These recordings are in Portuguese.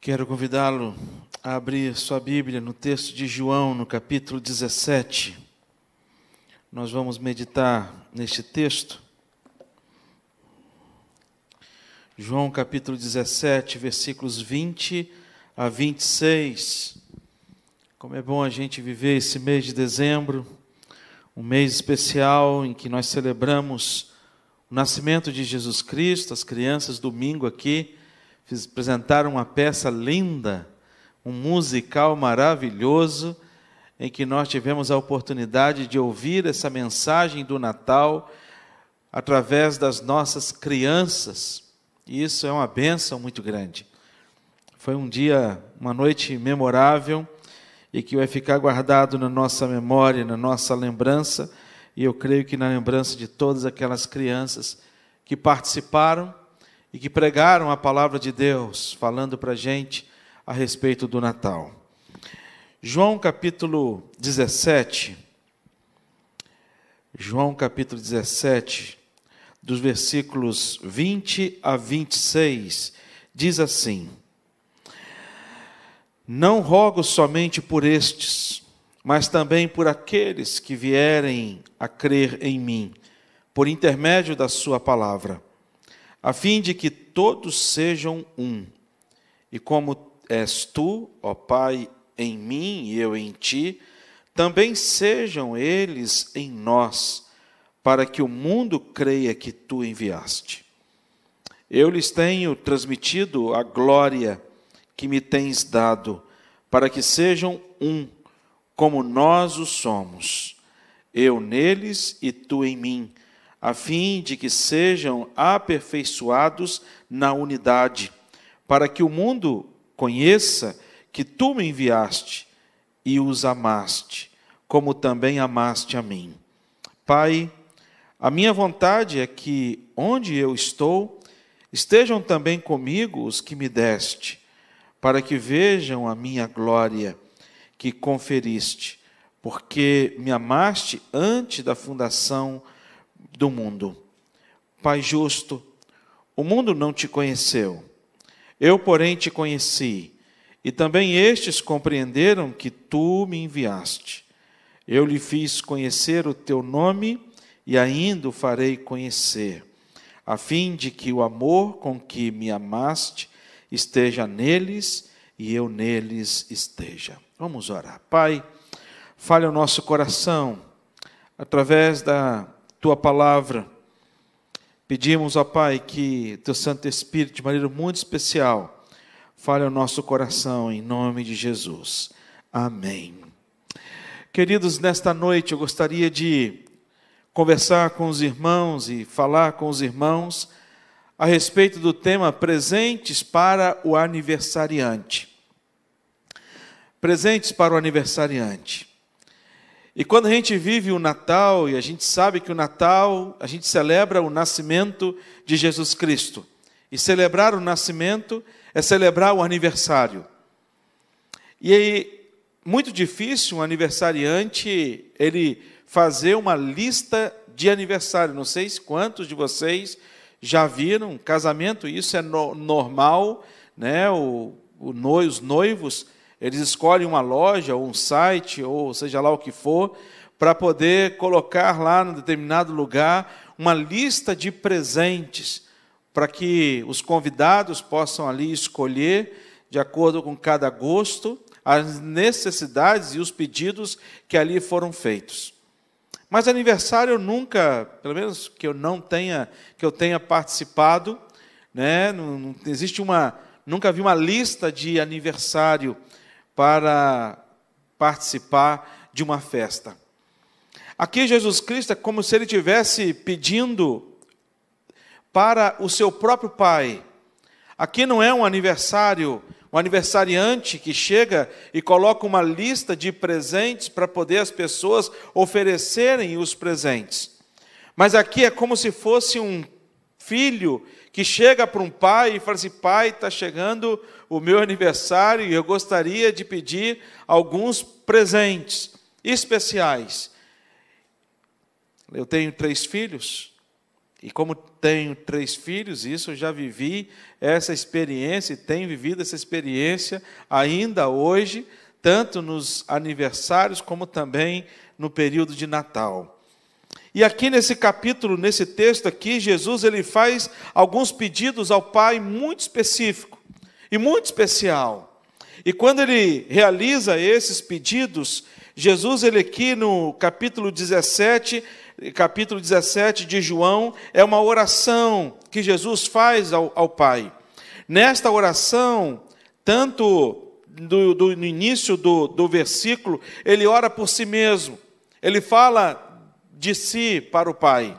Quero convidá-lo a abrir sua Bíblia no texto de João, no capítulo 17. Nós vamos meditar neste texto. João, capítulo 17, versículos 20 a 26. Como é bom a gente viver esse mês de dezembro, um mês especial em que nós celebramos o nascimento de Jesus Cristo. As crianças, domingo aqui, apresentaram uma peça linda, um musical maravilhoso, em que nós tivemos a oportunidade de ouvir essa mensagem do Natal através das nossas crianças. E isso é uma bênção muito grande. Foi um dia, uma noite memorável e que vai ficar guardado na nossa memória, na nossa lembrança, e eu creio que na lembrança de todas aquelas crianças que participaram e que pregaram a palavra de Deus, falando para a gente a respeito do Natal. João capítulo 17. João capítulo 17, dos versículos 20 a 26, diz assim: Não rogo somente por estes, mas também por aqueles que vierem a crer em mim, por intermédio da Sua palavra a fim de que todos sejam um. E como és tu, ó Pai, em mim e eu em ti, também sejam eles em nós, para que o mundo creia que tu enviaste. Eu lhes tenho transmitido a glória que me tens dado, para que sejam um, como nós o somos, eu neles e tu em mim a fim de que sejam aperfeiçoados na unidade, para que o mundo conheça que tu me enviaste e os amaste, como também amaste a mim. Pai, a minha vontade é que onde eu estou, estejam também comigo os que me deste, para que vejam a minha glória que conferiste, porque me amaste antes da fundação do mundo. Pai justo, o mundo não te conheceu, eu, porém, te conheci, e também estes compreenderam que tu me enviaste. Eu lhe fiz conhecer o teu nome e ainda o farei conhecer, a fim de que o amor com que me amaste esteja neles e eu neles esteja. Vamos orar. Pai, fale o nosso coração através da tua palavra. Pedimos, ó Pai, que teu Santo Espírito, de maneira muito especial, fale ao nosso coração, em nome de Jesus. Amém. Queridos, nesta noite eu gostaria de conversar com os irmãos e falar com os irmãos a respeito do tema presentes para o aniversariante. Presentes para o aniversariante. E quando a gente vive o Natal, e a gente sabe que o Natal, a gente celebra o nascimento de Jesus Cristo. E celebrar o nascimento é celebrar o aniversário. E é muito difícil um aniversariante ele fazer uma lista de aniversário. Não sei quantos de vocês já viram casamento, isso é no, normal, né? O, o, os noivos eles escolhem uma loja, ou um site, ou seja lá o que for, para poder colocar lá no determinado lugar uma lista de presentes, para que os convidados possam ali escolher, de acordo com cada gosto, as necessidades e os pedidos que ali foram feitos. Mas aniversário eu nunca, pelo menos que eu não tenha, que eu tenha participado, né? Não, não existe uma, nunca vi uma lista de aniversário para participar de uma festa. Aqui Jesus Cristo é como se ele tivesse pedindo para o seu próprio Pai. Aqui não é um aniversário, um aniversariante que chega e coloca uma lista de presentes para poder as pessoas oferecerem os presentes. Mas aqui é como se fosse um filho que chega para um pai e fala assim: pai, está chegando o meu aniversário e eu gostaria de pedir alguns presentes especiais. Eu tenho três filhos E como tenho três filhos, isso eu já vivi essa experiência e tenho vivido essa experiência ainda hoje, tanto nos aniversários como também no período de Natal. E aqui nesse capítulo, nesse texto aqui, Jesus ele faz alguns pedidos ao Pai muito específico e muito especial. E quando ele realiza esses pedidos, Jesus ele aqui no capítulo 17, capítulo 17 de João, é uma oração que Jesus faz ao, ao Pai. Nesta oração, tanto do, do, no início do, do versículo, ele ora por si mesmo. Ele fala de si para o Pai.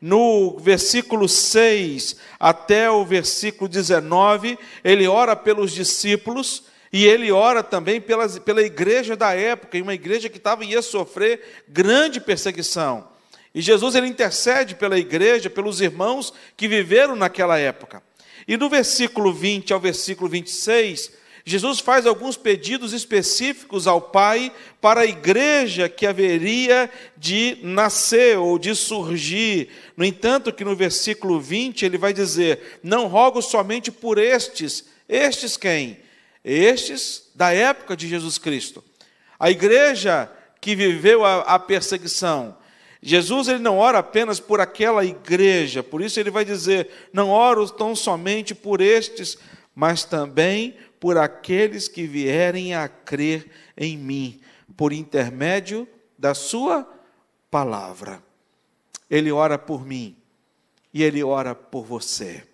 No versículo 6 até o versículo 19, ele ora pelos discípulos e ele ora também pela, pela igreja da época, uma igreja que estava ia sofrer grande perseguição. E Jesus ele intercede pela igreja, pelos irmãos que viveram naquela época. E no versículo 20 ao versículo 26, Jesus faz alguns pedidos específicos ao Pai para a igreja que haveria de nascer ou de surgir. No entanto, que no versículo 20 ele vai dizer: Não rogo somente por estes. Estes quem? Estes da época de Jesus Cristo. A igreja que viveu a, a perseguição. Jesus ele não ora apenas por aquela igreja, por isso ele vai dizer: Não oro tão somente por estes, mas também por aqueles que vierem a crer em mim, por intermédio da Sua palavra. Ele ora por mim e ele ora por você.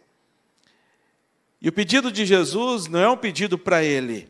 E o pedido de Jesus não é um pedido para ele.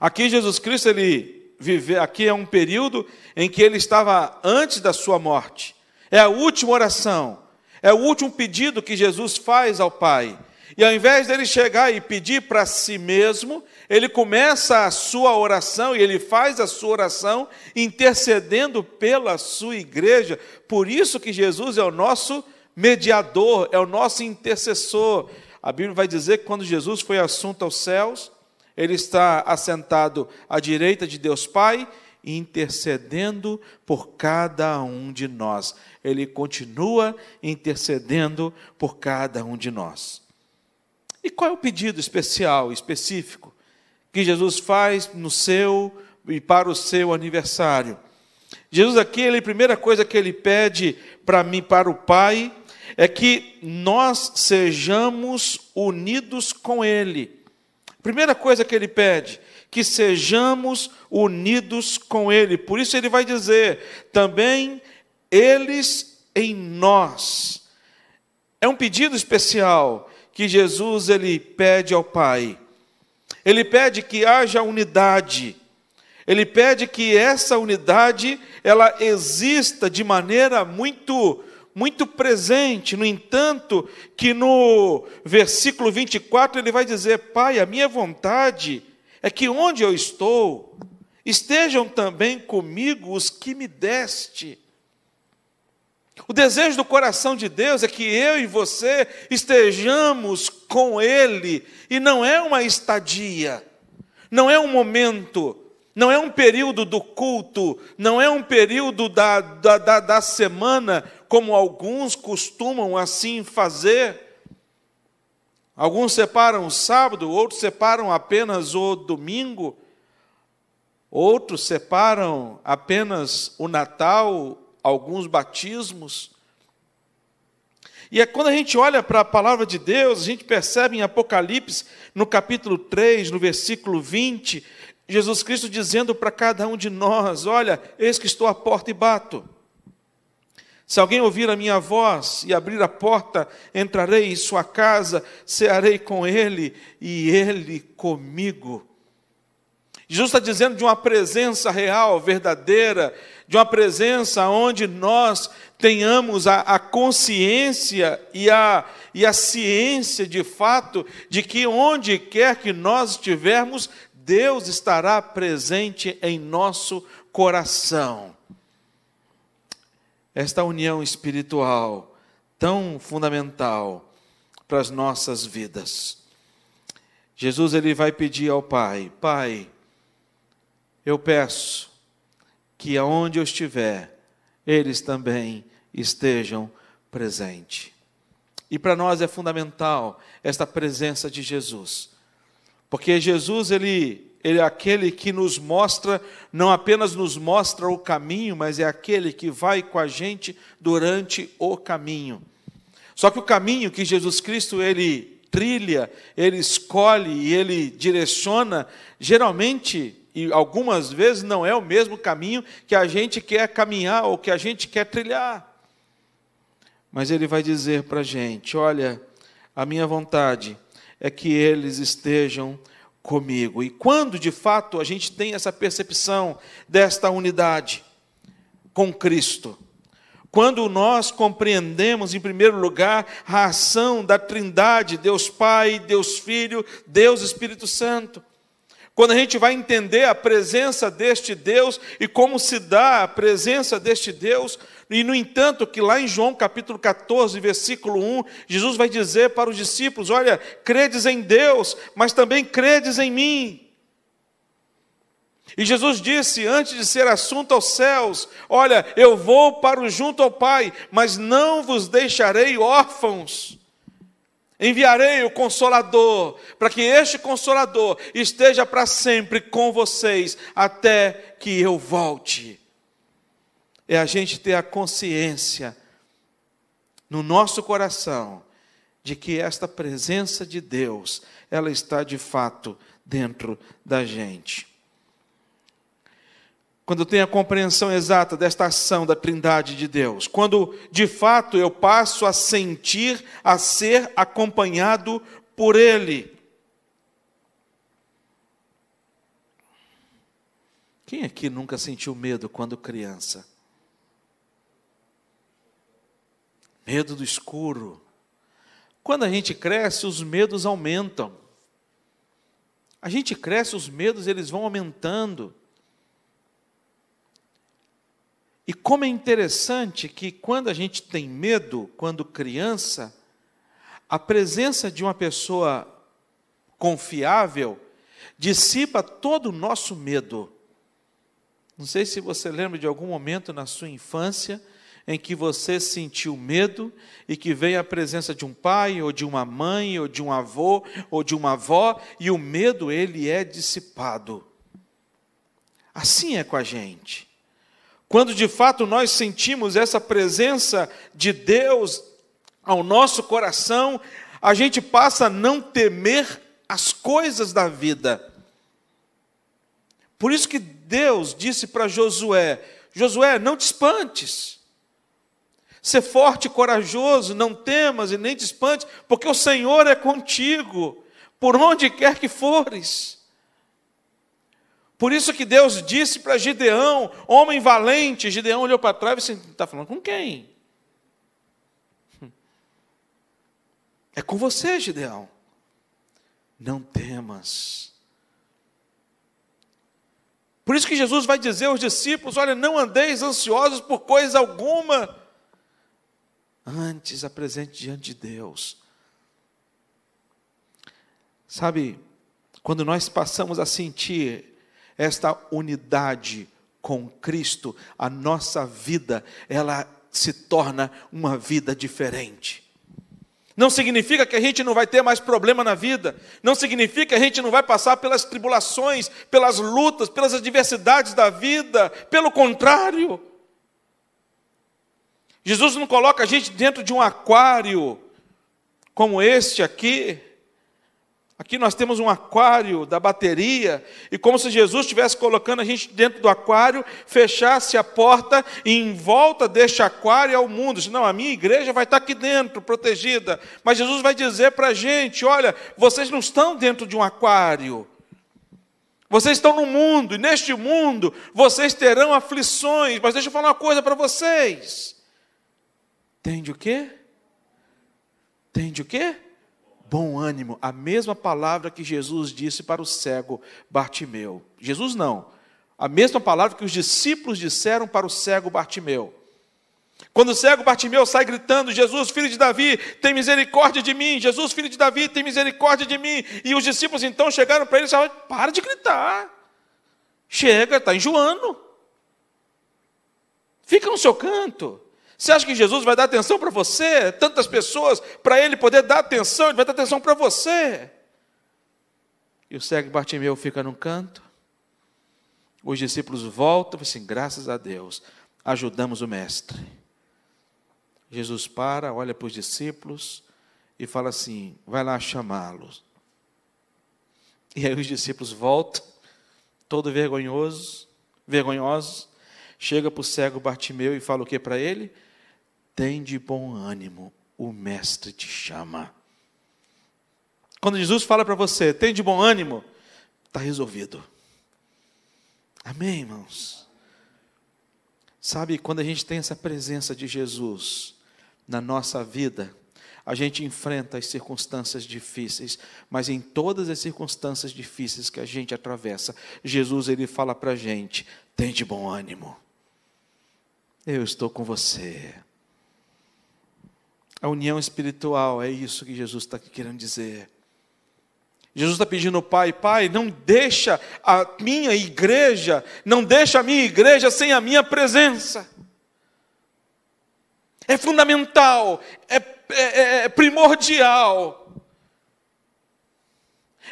Aqui Jesus Cristo ele vive, aqui é um período em que ele estava antes da sua morte. É a última oração, é o último pedido que Jesus faz ao Pai. E ao invés dele chegar e pedir para si mesmo, ele começa a sua oração e ele faz a sua oração intercedendo pela sua igreja. Por isso que Jesus é o nosso mediador, é o nosso intercessor. A Bíblia vai dizer que quando Jesus foi assunto aos céus, ele está assentado à direita de Deus Pai, intercedendo por cada um de nós. Ele continua intercedendo por cada um de nós. E qual é o pedido especial, específico, que Jesus faz no seu e para o seu aniversário? Jesus aqui, ele, a primeira coisa que ele pede para mim, para o Pai, é que nós sejamos unidos com Ele. Primeira coisa que ele pede, que sejamos unidos com Ele. Por isso ele vai dizer também, eles em nós. É um pedido especial que Jesus ele pede ao Pai. Ele pede que haja unidade. Ele pede que essa unidade ela exista de maneira muito muito presente. No entanto, que no versículo 24 ele vai dizer: "Pai, a minha vontade é que onde eu estou estejam também comigo os que me deste." O desejo do coração de Deus é que eu e você estejamos com Ele, e não é uma estadia, não é um momento, não é um período do culto, não é um período da, da, da, da semana, como alguns costumam assim fazer. Alguns separam o sábado, outros separam apenas o domingo, outros separam apenas o Natal, alguns batismos. E é quando a gente olha para a palavra de Deus, a gente percebe em Apocalipse, no capítulo 3, no versículo 20, Jesus Cristo dizendo para cada um de nós: Olha, eis que estou à porta e bato. Se alguém ouvir a minha voz e abrir a porta, entrarei em sua casa, cearei com ele e ele comigo. Jesus está dizendo de uma presença real, verdadeira, de uma presença onde nós tenhamos a, a, consciência e a, e a ciência de fato de que onde quer que nós estivermos, Deus estará presente em nosso coração. Esta união espiritual tão fundamental para as nossas vidas. Jesus ele vai pedir ao Pai: Pai, eu peço que aonde eu estiver, eles também estejam presente. E para nós é fundamental esta presença de Jesus. Porque Jesus, ele, ele é aquele que nos mostra, não apenas nos mostra o caminho, mas é aquele que vai com a gente durante o caminho. Só que o caminho que Jesus Cristo ele trilha, ele escolhe e ele direciona, geralmente e algumas vezes não é o mesmo caminho que a gente quer caminhar ou que a gente quer trilhar. Mas ele vai dizer para a gente: olha, a minha vontade é que eles estejam comigo. E quando de fato a gente tem essa percepção desta unidade com Cristo, quando nós compreendemos, em primeiro lugar, a ação da Trindade, Deus Pai, Deus Filho, Deus Espírito Santo. Quando a gente vai entender a presença deste Deus e como se dá a presença deste Deus, e no entanto, que lá em João capítulo 14, versículo 1, Jesus vai dizer para os discípulos: Olha, credes em Deus, mas também credes em mim. E Jesus disse, antes de ser assunto aos céus: Olha, eu vou para o junto ao Pai, mas não vos deixarei órfãos. Enviarei o Consolador, para que este Consolador esteja para sempre com vocês, até que eu volte. É a gente ter a consciência no nosso coração de que esta presença de Deus, ela está de fato dentro da gente. Quando eu tenho a compreensão exata desta ação da Trindade de Deus, quando de fato eu passo a sentir, a ser acompanhado por Ele. Quem aqui nunca sentiu medo quando criança? Medo do escuro. Quando a gente cresce, os medos aumentam. A gente cresce, os medos eles vão aumentando. E como é interessante que quando a gente tem medo, quando criança, a presença de uma pessoa confiável dissipa todo o nosso medo. Não sei se você lembra de algum momento na sua infância em que você sentiu medo e que veio a presença de um pai ou de uma mãe ou de um avô ou de uma avó e o medo ele é dissipado. Assim é com a gente. Quando de fato nós sentimos essa presença de Deus ao nosso coração, a gente passa a não temer as coisas da vida. Por isso que Deus disse para Josué: Josué, não te espantes. Ser forte e corajoso, não temas e nem te espantes, porque o Senhor é contigo, por onde quer que fores. Por isso que Deus disse para Gideão, homem valente, Gideão olhou para trás e disse: está falando com quem? É com você, Gideão. Não temas. Por isso que Jesus vai dizer aos discípulos: olha, não andeis ansiosos por coisa alguma, antes apresente diante de Deus. Sabe, quando nós passamos a sentir esta unidade com Cristo, a nossa vida, ela se torna uma vida diferente. Não significa que a gente não vai ter mais problema na vida, não significa que a gente não vai passar pelas tribulações, pelas lutas, pelas adversidades da vida, pelo contrário. Jesus não coloca a gente dentro de um aquário como este aqui, Aqui nós temos um aquário da bateria, e como se Jesus estivesse colocando a gente dentro do aquário, fechasse a porta e em volta deste aquário é o mundo. Não, a minha igreja vai estar aqui dentro, protegida. Mas Jesus vai dizer para a gente: olha, vocês não estão dentro de um aquário. Vocês estão no mundo, e neste mundo vocês terão aflições. Mas deixa eu falar uma coisa para vocês. Tende o quê? Tende o quê? Bom ânimo, a mesma palavra que Jesus disse para o cego Bartimeu. Jesus não, a mesma palavra que os discípulos disseram para o cego Bartimeu. Quando o cego Bartimeu sai gritando: Jesus, filho de Davi, tem misericórdia de mim. Jesus, filho de Davi, tem misericórdia de mim. E os discípulos então chegaram para ele e falaram: Para de gritar. Chega, está enjoando. Fica no seu canto. Você acha que Jesus vai dar atenção para você? Tantas pessoas, para ele poder dar atenção, ele vai dar atenção para você. E o cego Bartimeu fica num canto. Os discípulos voltam e assim, graças a Deus, ajudamos o mestre. Jesus para, olha para os discípulos e fala assim: vai lá chamá-los. E aí os discípulos voltam, todo vergonhosos, vergonhosos, chega para o cego Bartimeu e fala o que para ele? Tem de bom ânimo, o mestre te chama. Quando Jesus fala para você, tem de bom ânimo, está resolvido. Amém, irmãos? Sabe, quando a gente tem essa presença de Jesus na nossa vida, a gente enfrenta as circunstâncias difíceis, mas em todas as circunstâncias difíceis que a gente atravessa, Jesus ele fala para a gente: tem de bom ânimo, eu estou com você. A união espiritual é isso que Jesus está querendo dizer. Jesus está pedindo ao Pai, Pai, não deixa a minha igreja, não deixa a minha igreja sem a minha presença. É fundamental, é, é, é primordial.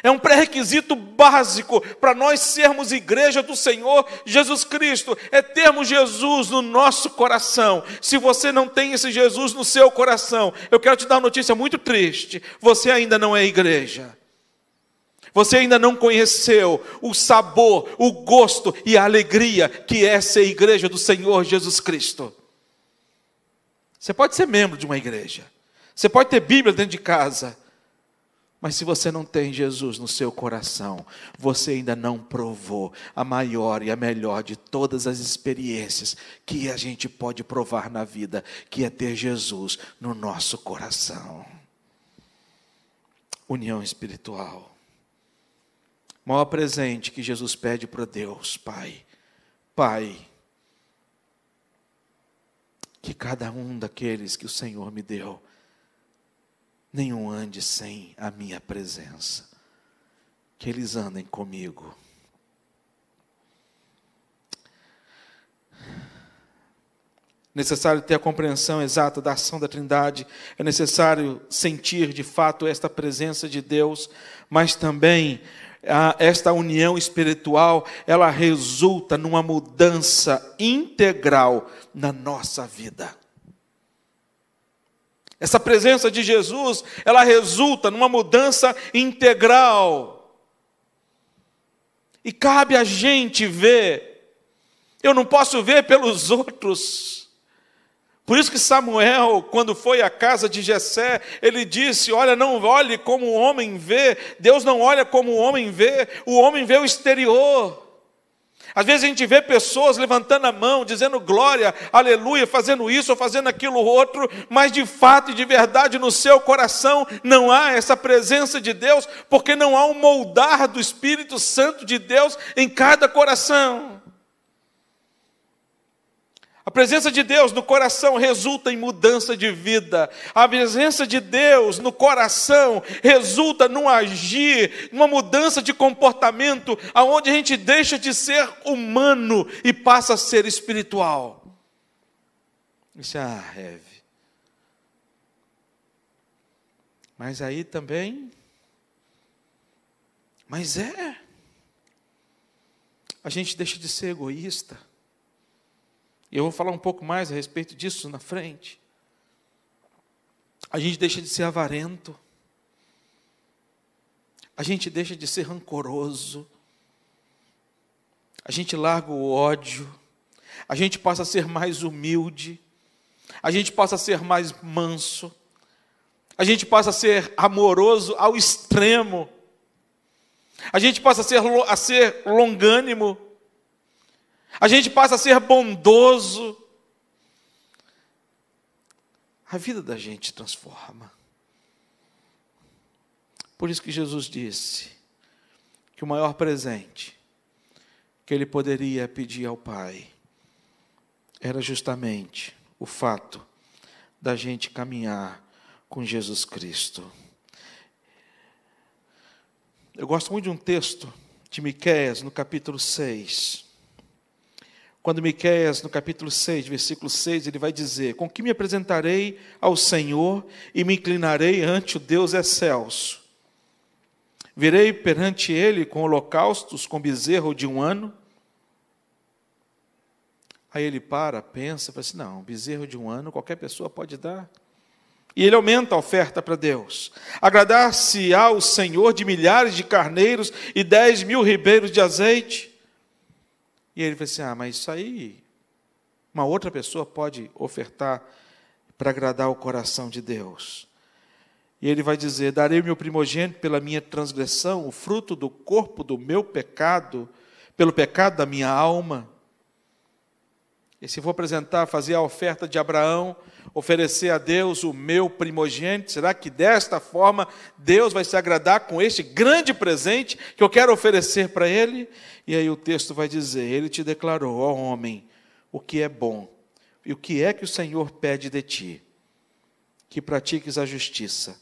É um pré-requisito básico para nós sermos igreja do Senhor Jesus Cristo, é termos Jesus no nosso coração. Se você não tem esse Jesus no seu coração, eu quero te dar uma notícia muito triste: você ainda não é igreja. Você ainda não conheceu o sabor, o gosto e a alegria que é ser igreja do Senhor Jesus Cristo. Você pode ser membro de uma igreja, você pode ter Bíblia dentro de casa, mas se você não tem Jesus no seu coração, você ainda não provou a maior e a melhor de todas as experiências que a gente pode provar na vida, que é ter Jesus no nosso coração. União espiritual maior presente que Jesus pede para Deus, Pai. Pai, que cada um daqueles que o Senhor me deu, nenhum ande sem a minha presença, que eles andem comigo. necessário ter a compreensão exata da ação da Trindade, é necessário sentir de fato esta presença de Deus, mas também esta união espiritual, ela resulta numa mudança integral na nossa vida. Essa presença de Jesus, ela resulta numa mudança integral. E cabe a gente ver. Eu não posso ver pelos outros. Por isso que Samuel, quando foi à casa de Jessé, ele disse: "Olha, não olhe como o homem vê. Deus não olha como o homem vê. O homem vê o exterior." Às vezes a gente vê pessoas levantando a mão, dizendo glória, aleluia, fazendo isso ou fazendo aquilo outro, mas de fato e de verdade no seu coração não há essa presença de Deus, porque não há um moldar do Espírito Santo de Deus em cada coração. A presença de Deus no coração resulta em mudança de vida. A presença de Deus no coração resulta num agir, numa mudança de comportamento, aonde a gente deixa de ser humano e passa a ser espiritual. Isso é ah, heavy. Mas aí também, mas é, a gente deixa de ser egoísta. E eu vou falar um pouco mais a respeito disso na frente. A gente deixa de ser avarento. A gente deixa de ser rancoroso. A gente larga o ódio. A gente passa a ser mais humilde. A gente passa a ser mais manso. A gente passa a ser amoroso ao extremo. A gente passa a ser, a ser longânimo a gente passa a ser bondoso. A vida da gente transforma. Por isso que Jesus disse que o maior presente que ele poderia pedir ao Pai era justamente o fato da gente caminhar com Jesus Cristo. Eu gosto muito de um texto de Miqueias, no capítulo 6 Quando Miqueias, no capítulo 6, versículo 6, ele vai dizer: Com que me apresentarei ao Senhor e me inclinarei ante o Deus excelso? Virei perante ele com holocaustos, com bezerro de um ano? Aí ele para, pensa, fala assim: não, bezerro de um ano qualquer pessoa pode dar. E ele aumenta a oferta para Deus. Agradar-se ao Senhor de milhares de carneiros e dez mil ribeiros de azeite. E ele fala assim: ah, mas isso aí, uma outra pessoa pode ofertar para agradar o coração de Deus. E ele vai dizer: Darei o meu primogênito pela minha transgressão, o fruto do corpo do meu pecado, pelo pecado da minha alma. E se vou apresentar, fazer a oferta de Abraão, oferecer a Deus o meu primogênito, será que desta forma Deus vai se agradar com este grande presente que eu quero oferecer para Ele? E aí o texto vai dizer: Ele te declarou, ó homem, o que é bom e o que é que o Senhor pede de ti? Que pratiques a justiça,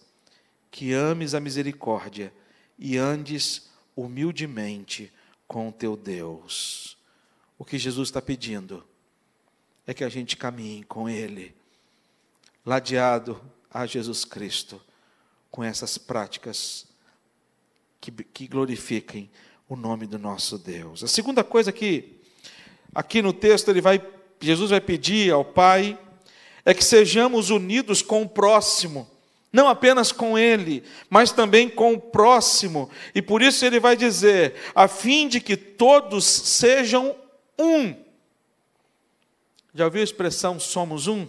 que ames a misericórdia e andes humildemente com o teu Deus. O que Jesus está pedindo é que a gente caminhe com Ele, ladeado a Jesus Cristo, com essas práticas que, que glorifiquem o nome do nosso Deus. A segunda coisa que aqui no texto ele vai, Jesus vai pedir ao Pai é que sejamos unidos com o próximo, não apenas com ele, mas também com o próximo. E por isso ele vai dizer: a fim de que todos sejam um já ouviu a expressão somos um?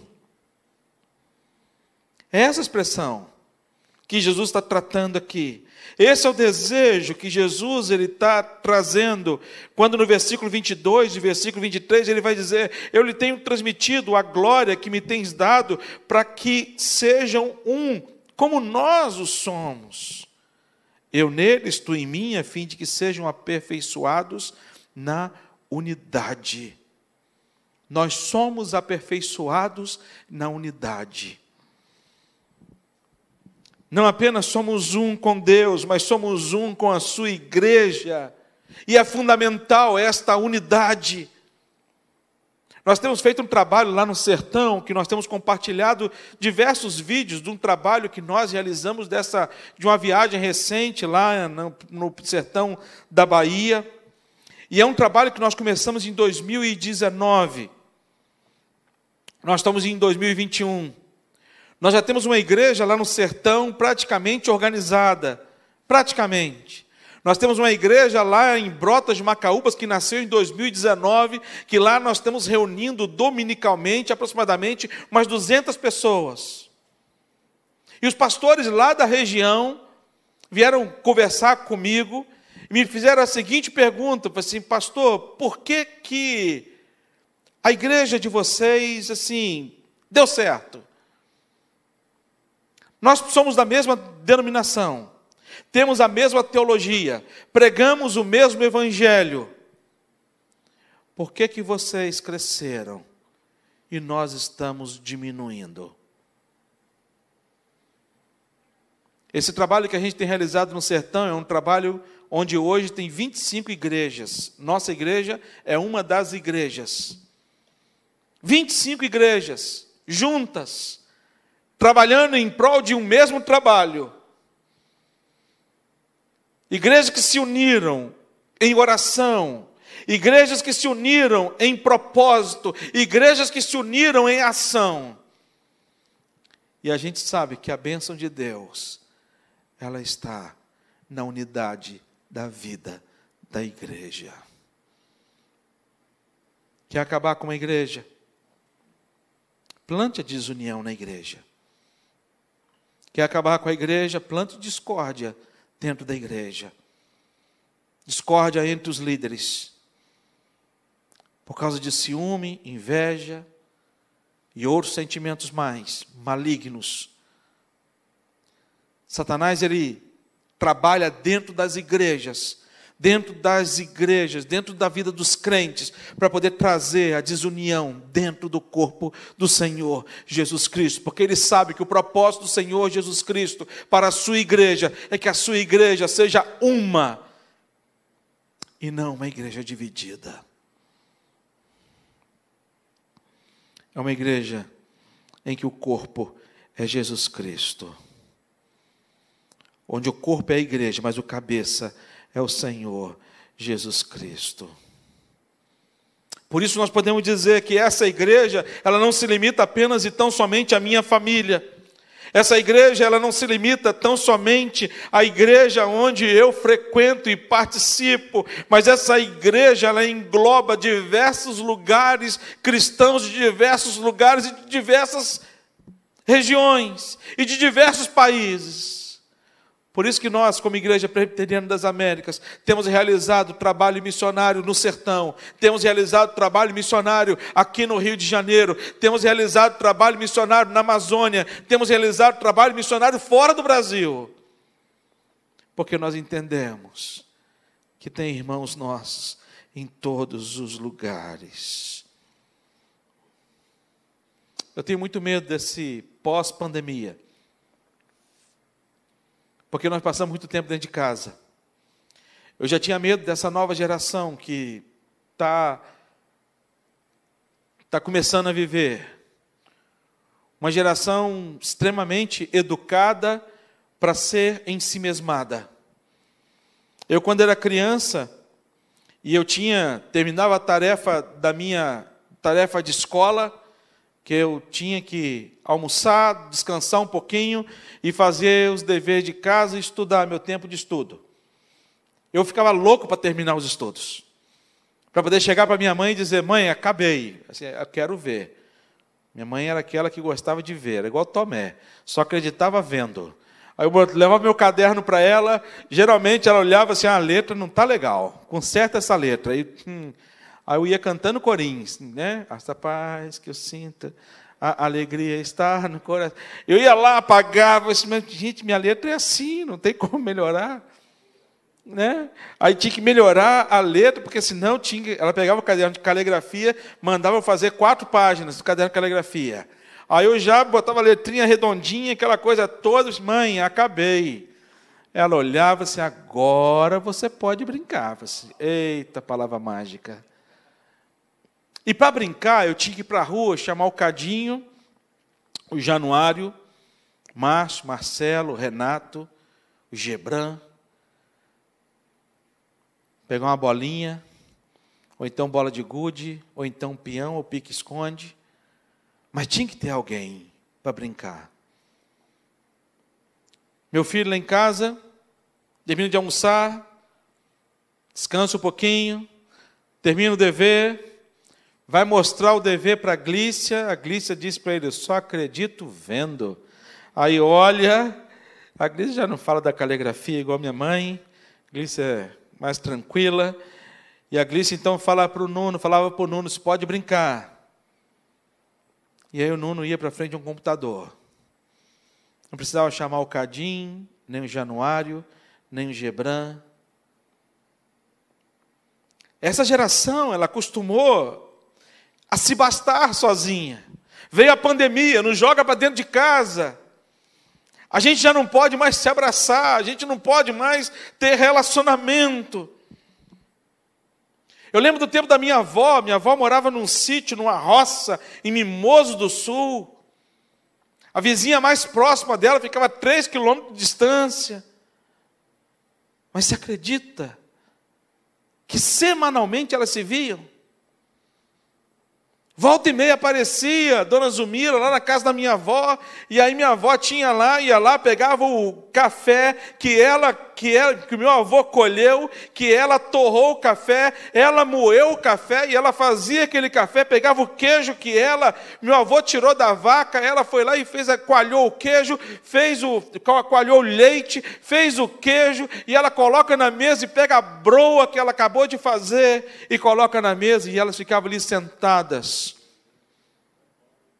É essa expressão que Jesus está tratando aqui. Esse é o desejo que Jesus ele está trazendo, quando no versículo 22 e versículo 23 ele vai dizer: Eu lhe tenho transmitido a glória que me tens dado, para que sejam um, como nós o somos. Eu neles, tu em mim, a fim de que sejam aperfeiçoados na unidade nós somos aperfeiçoados na unidade. Não apenas somos um com Deus, mas somos um com a sua igreja. E é fundamental esta unidade. Nós temos feito um trabalho lá no sertão, que nós temos compartilhado diversos vídeos de um trabalho que nós realizamos dessa de uma viagem recente lá no, no sertão da Bahia. E é um trabalho que nós começamos em 2019. Nós estamos em 2021. Nós já temos uma igreja lá no sertão praticamente organizada. Praticamente. Nós temos uma igreja lá em Brotas de Macaúbas que nasceu em 2019, que lá nós estamos reunindo dominicalmente aproximadamente umas 200 pessoas. E os pastores lá da região vieram conversar comigo e me fizeram a seguinte pergunta, assim, pastor, por que que a igreja de vocês, assim, deu certo. Nós somos da mesma denominação, temos a mesma teologia, pregamos o mesmo evangelho. Por que, que vocês cresceram e nós estamos diminuindo? Esse trabalho que a gente tem realizado no sertão é um trabalho onde hoje tem 25 igrejas. Nossa igreja é uma das igrejas. 25 igrejas juntas, trabalhando em prol de um mesmo trabalho. Igrejas que se uniram em oração, igrejas que se uniram em propósito, igrejas que se uniram em ação. E a gente sabe que a bênção de Deus, ela está na unidade da vida da igreja. Quer acabar com a igreja? plante a desunião na igreja. Quer acabar com a igreja, plante discórdia dentro da igreja. Discórdia entre os líderes. Por causa de ciúme, inveja e outros sentimentos mais malignos. Satanás ele trabalha dentro das igrejas dentro das igrejas, dentro da vida dos crentes, para poder trazer a desunião dentro do corpo do Senhor Jesus Cristo, porque ele sabe que o propósito do Senhor Jesus Cristo para a sua igreja é que a sua igreja seja uma e não uma igreja dividida. é uma igreja em que o corpo é Jesus Cristo. Onde o corpo é a igreja, mas o cabeça é o Senhor Jesus Cristo. Por isso nós podemos dizer que essa igreja, ela não se limita apenas e tão somente à minha família. Essa igreja, ela não se limita tão somente à igreja onde eu frequento e participo, mas essa igreja, ela engloba diversos lugares cristãos de diversos lugares e de diversas regiões e de diversos países. Por isso que nós, como Igreja Presbiteriana das Américas, temos realizado trabalho missionário no sertão, temos realizado trabalho missionário aqui no Rio de Janeiro, temos realizado trabalho missionário na Amazônia, temos realizado trabalho missionário fora do Brasil. Porque nós entendemos que tem irmãos nossos em todos os lugares. Eu tenho muito medo desse pós-pandemia porque nós passamos muito tempo dentro de casa. Eu já tinha medo dessa nova geração que está tá começando a viver. Uma geração extremamente educada para ser em si mesmada. Eu, quando era criança, e eu tinha, terminava a tarefa da minha tarefa de escola, que eu tinha que almoçar, descansar um pouquinho e fazer os deveres de casa e estudar meu tempo de estudo. Eu ficava louco para terminar os estudos. Para poder chegar para minha mãe e dizer: Mãe, acabei. Assim, eu quero ver. Minha mãe era aquela que gostava de ver, era igual Tomé, só acreditava vendo. Aí eu levava meu caderno para ela, geralmente ela olhava assim: ah, a letra não está legal, conserta essa letra. Aí, hum, Aí eu ia cantando corins, né? Essa paz que eu sinto, a alegria está no coração. Eu ia lá, apagava, assim, mas, gente, minha letra é assim, não tem como melhorar. Né? Aí tinha que melhorar a letra, porque senão tinha, ela pegava o caderno de caligrafia, mandava eu fazer quatro páginas do caderno de caligrafia. Aí eu já botava a letrinha redondinha, aquela coisa toda, mãe, acabei. Ela olhava assim, agora você pode brincar. Eita, palavra mágica. E para brincar, eu tinha que ir para a rua, chamar o Cadinho, o Januário, Márcio, Marcelo, Renato, o Gebran, pegar uma bolinha, ou então bola de gude, ou então peão, ou pique-esconde. Mas tinha que ter alguém para brincar. Meu filho lá em casa, termina de almoçar, descansa um pouquinho, termina o dever, vai mostrar o dever para a Glícia, a Glícia diz para ele: só acredito vendo. Aí olha, a Glícia já não fala da caligrafia igual minha mãe, a Glícia é mais tranquila. E a Glícia então fala para o Nuno, falava para o Nuno: pode brincar. E aí o Nuno ia para frente de um computador. Não precisava chamar o Cadim, nem o Januário, nem o Gebran. Essa geração, ela acostumou a se bastar sozinha. Veio a pandemia, nos joga para dentro de casa. A gente já não pode mais se abraçar, a gente não pode mais ter relacionamento. Eu lembro do tempo da minha avó, minha avó morava num sítio, numa roça, em Mimoso do Sul. A vizinha mais próxima dela ficava a três quilômetros de distância. Mas se acredita que semanalmente elas se viam? Volta e meia aparecia Dona Zumira lá na casa da minha avó, e aí minha avó tinha lá, ia lá, pegava o café que ela, que ela, que o meu avô colheu, que ela torrou o café, ela moeu o café e ela fazia aquele café, pegava o queijo que ela, meu avô tirou da vaca, ela foi lá e fez, coalhou o queijo, fez o, coalhou o leite, fez o queijo, e ela coloca na mesa e pega a broa que ela acabou de fazer e coloca na mesa, e elas ficavam ali sentadas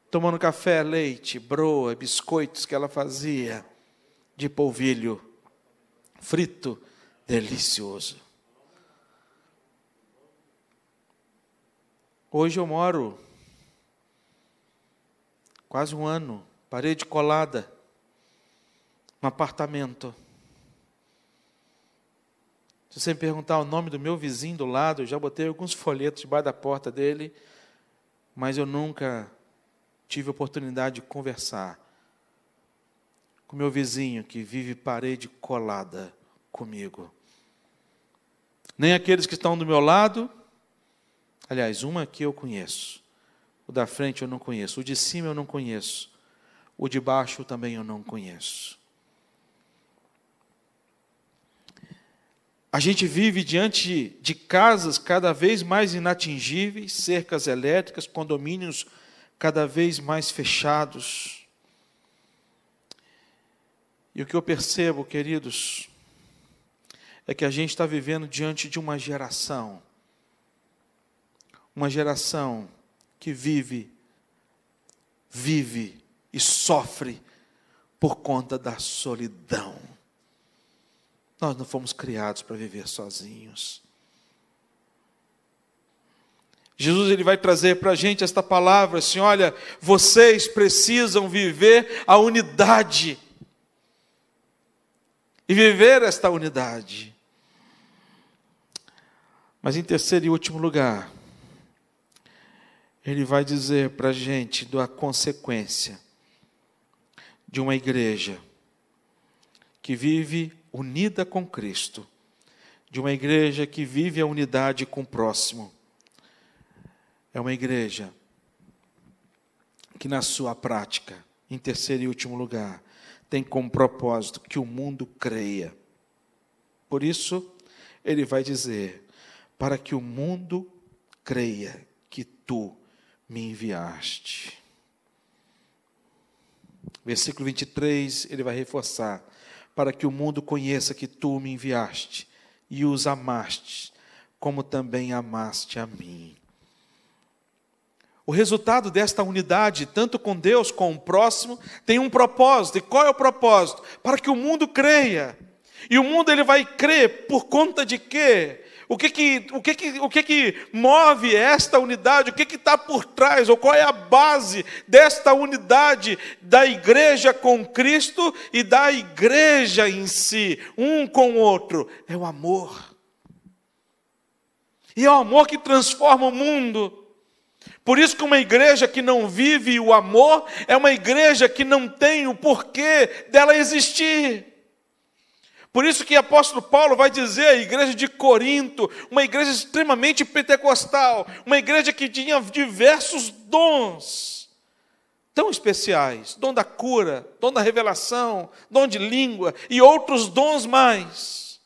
tomando café, leite, broa, biscoitos que ela fazia de polvilho frito, delicioso. Hoje eu moro quase um ano, parede colada, um apartamento. Se você me perguntar o nome do meu vizinho do lado, eu já botei alguns folhetos debaixo da porta dele, mas eu nunca tive oportunidade de conversar com meu vizinho que vive parede colada comigo. Nem aqueles que estão do meu lado, aliás, uma que eu conheço, o da frente eu não conheço, o de cima eu não conheço, o de baixo também eu não conheço. A gente vive diante de casas cada vez mais inatingíveis, cercas elétricas, condomínios cada vez mais fechados. E o que eu percebo, queridos, é que a gente está vivendo diante de uma geração, uma geração que vive, vive e sofre por conta da solidão. Nós não fomos criados para viver sozinhos. Jesus ele vai trazer para a gente esta palavra assim: olha, vocês precisam viver a unidade. E viver esta unidade. Mas em terceiro e último lugar, ele vai dizer para a gente da consequência de uma igreja que vive unida com Cristo, de uma igreja que vive a unidade com o próximo. É uma igreja que, na sua prática, em terceiro e último lugar, tem como propósito que o mundo creia. Por isso, ele vai dizer: para que o mundo creia que tu me enviaste. Versículo 23, ele vai reforçar: para que o mundo conheça que tu me enviaste e os amaste, como também amaste a mim. O resultado desta unidade, tanto com Deus como com o próximo, tem um propósito. E qual é o propósito? Para que o mundo creia. E o mundo ele vai crer por conta de quê? O que que, o que, que, o que, que move esta unidade? O que está por trás? Ou qual é a base desta unidade da igreja com Cristo e da igreja em si, um com o outro? É o amor. E é o amor que transforma o mundo. Por isso que uma igreja que não vive o amor é uma igreja que não tem o porquê dela existir. Por isso que o apóstolo Paulo vai dizer à igreja de Corinto, uma igreja extremamente pentecostal, uma igreja que tinha diversos dons tão especiais, dom da cura, dom da revelação, dom de língua e outros dons mais.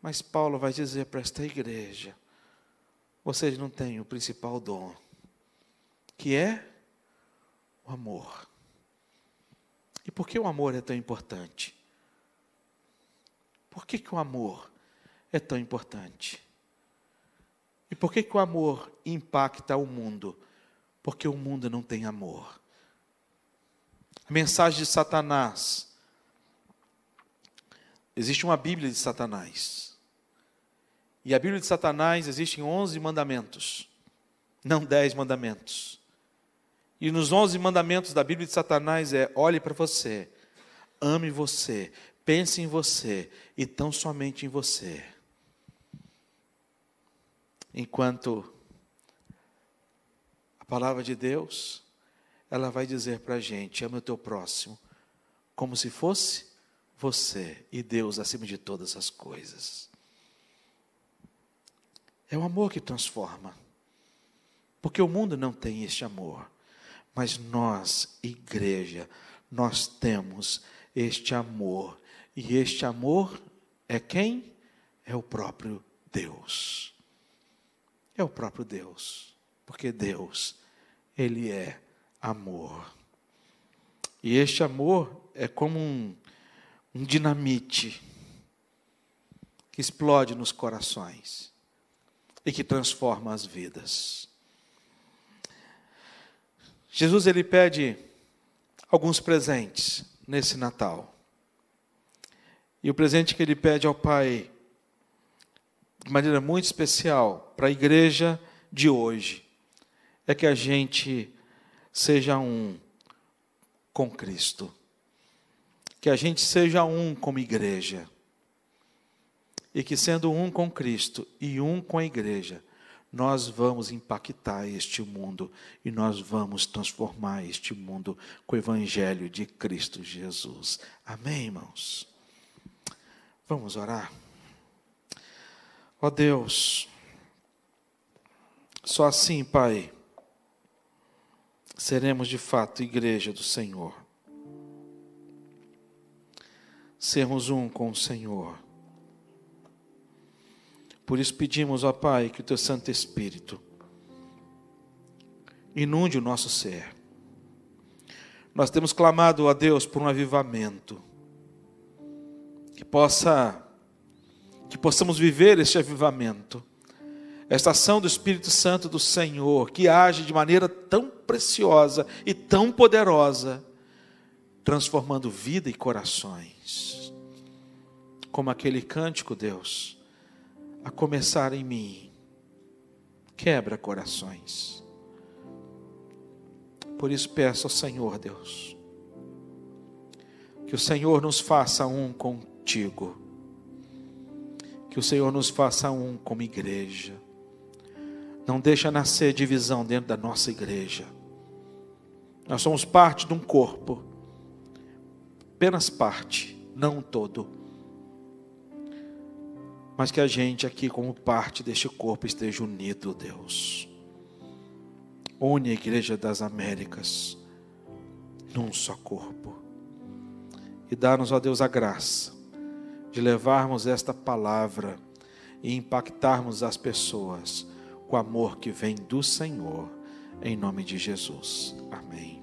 Mas Paulo vai dizer para esta igreja: vocês não têm o principal dom, que é o amor. E por que o amor é tão importante? Por que, que o amor é tão importante? E por que, que o amor impacta o mundo? Porque o mundo não tem amor. A mensagem de Satanás. Existe uma Bíblia de Satanás. E a Bíblia de Satanás existem 11 mandamentos, não 10 mandamentos. E nos 11 mandamentos da Bíblia de Satanás é: olhe para você, ame você, Pense em você e tão somente em você. Enquanto a palavra de Deus, ela vai dizer para a gente: ama o teu próximo, como se fosse você e Deus acima de todas as coisas. É o amor que transforma, porque o mundo não tem este amor, mas nós, igreja, nós temos este amor e este amor é quem? É o próprio Deus. É o próprio Deus. Porque Deus, Ele é amor. E este amor é como um, um dinamite que explode nos corações e que transforma as vidas. Jesus ele pede alguns presentes nesse Natal. E o presente que ele pede ao Pai, de maneira muito especial, para a igreja de hoje, é que a gente seja um com Cristo. Que a gente seja um como igreja. E que sendo um com Cristo e um com a igreja, nós vamos impactar este mundo e nós vamos transformar este mundo com o Evangelho de Cristo Jesus. Amém, irmãos? Vamos orar? Ó oh Deus, só assim, Pai, seremos de fato igreja do Senhor. Sermos um com o Senhor por isso pedimos, ó Pai, que o teu Santo Espírito inunde o nosso ser. Nós temos clamado a Deus por um avivamento que possa que possamos viver este avivamento. Esta ação do Espírito Santo do Senhor, que age de maneira tão preciosa e tão poderosa, transformando vida e corações. Como aquele cântico, Deus, a começar em mim, quebra corações. Por isso peço ao Senhor, Deus, que o Senhor nos faça um contigo, que o Senhor nos faça um como igreja. Não deixa nascer divisão dentro da nossa igreja. Nós somos parte de um corpo, apenas parte, não todo mas que a gente aqui, como parte deste corpo, esteja unido, Deus. Une a Igreja das Américas num só corpo. E dá-nos, ó Deus, a graça de levarmos esta palavra e impactarmos as pessoas com o amor que vem do Senhor, em nome de Jesus. Amém.